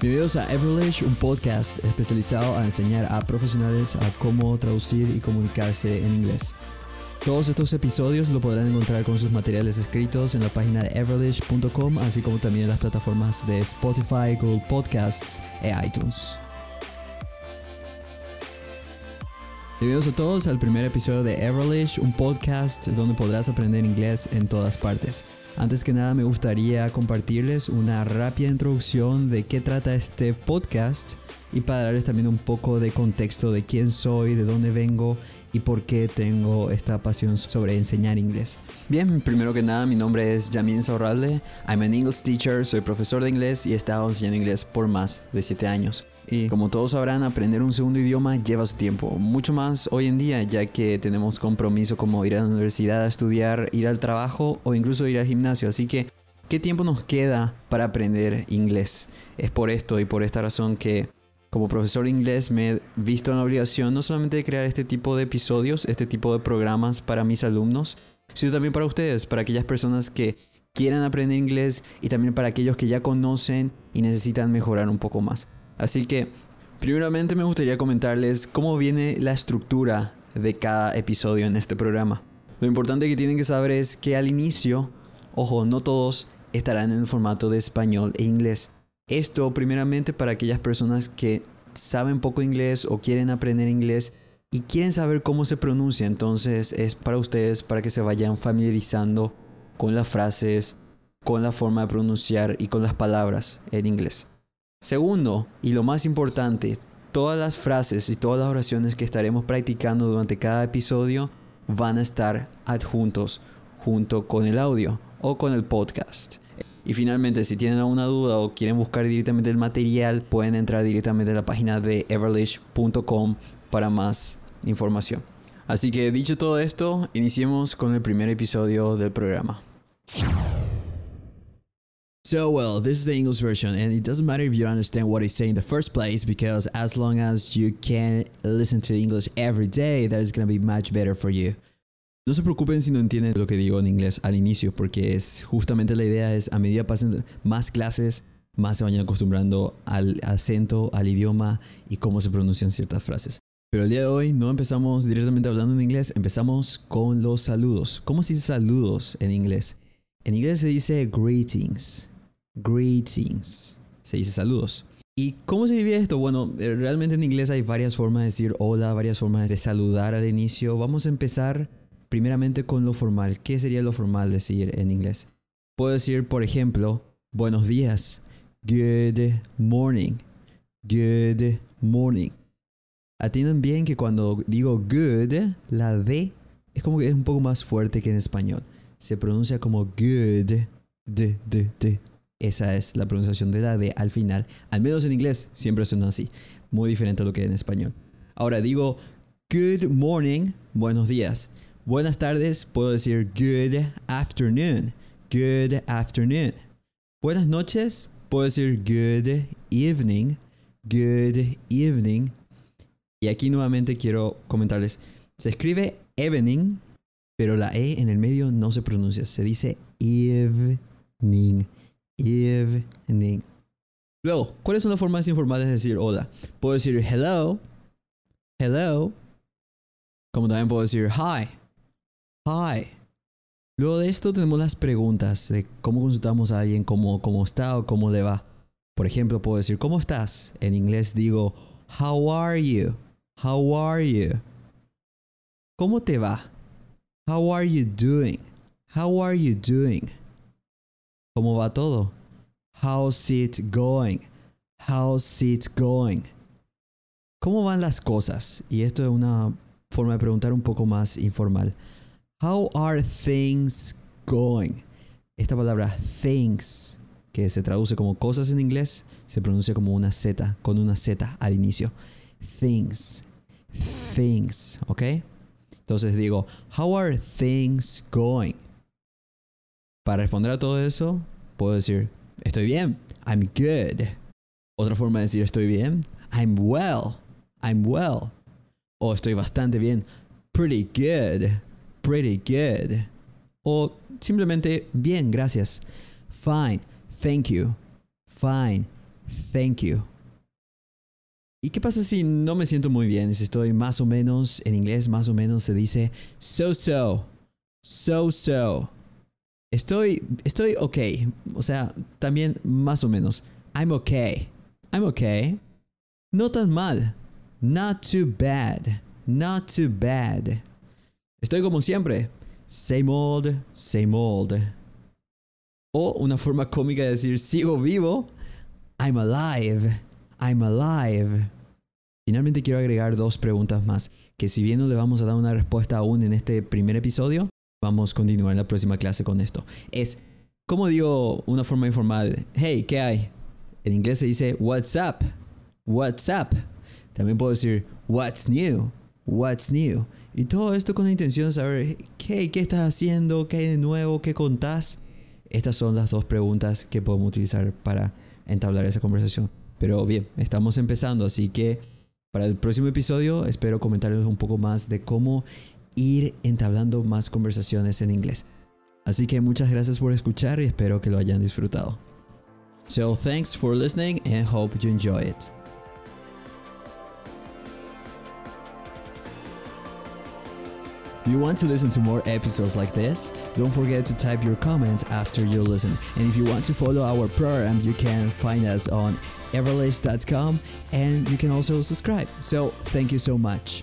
Bienvenidos a Everlish, un podcast especializado a enseñar a profesionales a cómo traducir y comunicarse en inglés. Todos estos episodios lo podrán encontrar con sus materiales escritos en la página de everlish.com, así como también en las plataformas de Spotify, Google Podcasts e iTunes. Bienvenidos a todos al primer episodio de Everlish, un podcast donde podrás aprender inglés en todas partes. Antes que nada me gustaría compartirles una rápida introducción de qué trata este podcast y para darles también un poco de contexto de quién soy, de dónde vengo y por qué tengo esta pasión sobre enseñar inglés. Bien, primero que nada, mi nombre es Jamin Saurralde. I'm an English teacher, soy profesor de inglés y he estado enseñando inglés por más de 7 años. Y como todos sabrán, aprender un segundo idioma lleva su tiempo, mucho más hoy en día, ya que tenemos compromiso como ir a la universidad a estudiar, ir al trabajo o incluso ir al gimnasio. Así que, ¿qué tiempo nos queda para aprender inglés? Es por esto y por esta razón que como profesor de inglés me he visto en la obligación no solamente de crear este tipo de episodios, este tipo de programas para mis alumnos, sino también para ustedes, para aquellas personas que quieran aprender inglés y también para aquellos que ya conocen y necesitan mejorar un poco más. Así que, primeramente me gustaría comentarles cómo viene la estructura de cada episodio en este programa. Lo importante que tienen que saber es que al inicio, ojo, no todos estarán en el formato de español e inglés. Esto primeramente para aquellas personas que saben poco inglés o quieren aprender inglés y quieren saber cómo se pronuncia. Entonces es para ustedes para que se vayan familiarizando con las frases, con la forma de pronunciar y con las palabras en inglés. Segundo, y lo más importante, todas las frases y todas las oraciones que estaremos practicando durante cada episodio van a estar adjuntos junto con el audio o con el podcast. Y finalmente, si tienen alguna duda o quieren buscar directamente el material, pueden entrar directamente a la página de everlish.com para más información. Así que dicho todo esto, iniciemos con el primer episodio del programa. So, well, this is the English version, and it doesn't matter if you understand what I say in the first place, because as long as you can listen to English every day, that is going to be much better for you. No se preocupen si no entienden lo que digo en inglés al inicio, porque es justamente la idea es a medida pasen más clases, más se vayan acostumbrando al acento, al idioma y cómo se pronuncian ciertas frases. Pero el día de hoy no empezamos directamente hablando en inglés, empezamos con los saludos. ¿Cómo se dice saludos en inglés? En inglés se dice greetings. Greetings. Se dice saludos. ¿Y cómo se divide esto? Bueno, eh, realmente en inglés hay varias formas de decir hola, varias formas de saludar al inicio. Vamos a empezar primeramente con lo formal. ¿Qué sería lo formal decir en inglés? Puedo decir, por ejemplo, buenos días. Good morning. Good morning. Atiendan bien que cuando digo good, la D es como que es un poco más fuerte que en español. Se pronuncia como good. D, D, D. Esa es la pronunciación de la D al final. Al menos en inglés siempre suena así. Muy diferente a lo que en español. Ahora digo good morning, buenos días. Buenas tardes, puedo decir good afternoon. Good afternoon. Buenas noches, puedo decir good evening. Good evening. Y aquí nuevamente quiero comentarles. Se escribe evening, pero la E en el medio no se pronuncia. Se dice evening evening. Luego, ¿cuáles son las formas informales de decir hola? Puedo decir hello, hello, como también puedo decir hi, hi. Luego de esto tenemos las preguntas de cómo consultamos a alguien, cómo, cómo está o cómo le va. Por ejemplo, puedo decir ¿cómo estás? En inglés digo how are you? How are you? ¿Cómo te va? How are you doing? How are you doing? ¿Cómo va todo? How's it going? How's it going? ¿Cómo van las cosas? Y esto es una forma de preguntar un poco más informal. How are things going? Esta palabra things, que se traduce como cosas en inglés, se pronuncia como una Z, con una Z al inicio. Things. Things, ¿ok? Entonces digo, how are things going? Para responder a todo eso, puedo decir, estoy bien, I'm good. Otra forma de decir estoy bien, I'm well, I'm well. O estoy bastante bien, pretty good, pretty good. O simplemente bien, gracias. Fine, thank you. Fine, thank you. ¿Y qué pasa si no me siento muy bien? Si estoy más o menos, en inglés más o menos se dice so so, so so. Estoy, estoy ok. O sea, también más o menos. I'm okay. I'm okay. No tan mal. Not too bad. Not too bad. Estoy como siempre. Same old, same old. O una forma cómica de decir sigo vivo. I'm alive. I'm alive. Finalmente quiero agregar dos preguntas más, que si bien no le vamos a dar una respuesta aún en este primer episodio, vamos a continuar en la próxima clase con esto. Es, como digo una forma informal? Hey, ¿qué hay? En inglés se dice what's up, what's up. También puedo decir what's new, what's new. Y todo esto con la intención de saber, ¿qué, qué estás haciendo? ¿Qué hay de nuevo? ¿Qué contás? Estas son las dos preguntas que podemos utilizar para entablar esa conversación. Pero bien, estamos empezando, así que para el próximo episodio espero comentarles un poco más de cómo ir entablando más conversaciones en inglés. Así que muchas gracias por escuchar y espero que lo hayan disfrutado. So thanks for listening and hope you enjoy it. Do you want to listen to more episodes like this? Don't forget to type your comment after you listen. And if you want to follow our program, you can find us on everlist.com and you can also subscribe. So, thank you so much.